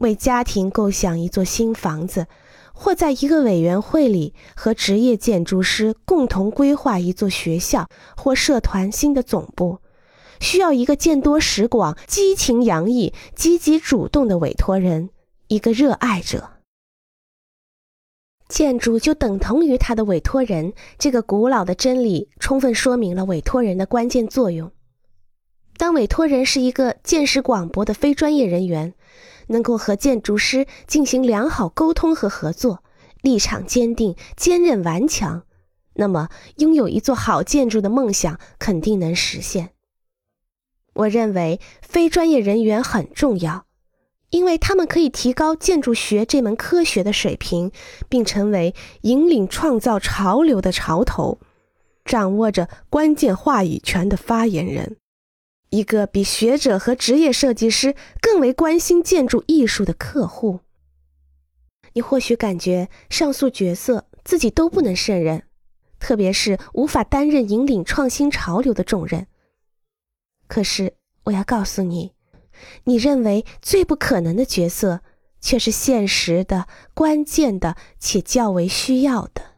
为家庭构想一座新房子，或在一个委员会里和职业建筑师共同规划一座学校或社团新的总部，需要一个见多识广、激情洋溢、积极主动的委托人，一个热爱者。建筑就等同于他的委托人，这个古老的真理充分说明了委托人的关键作用。委托人是一个见识广博的非专业人员，能够和建筑师进行良好沟通和合作，立场坚定、坚韧顽强，那么拥有一座好建筑的梦想肯定能实现。我认为非专业人员很重要。因为他们可以提高建筑学这门科学的水平，并成为引领创造潮流的潮头，掌握着关键话语权的发言人，一个比学者和职业设计师更为关心建筑艺术的客户。你或许感觉上述角色自己都不能胜任，特别是无法担任引领创新潮流的重任。可是，我要告诉你。你认为最不可能的角色，却是现实的、关键的且较为需要的。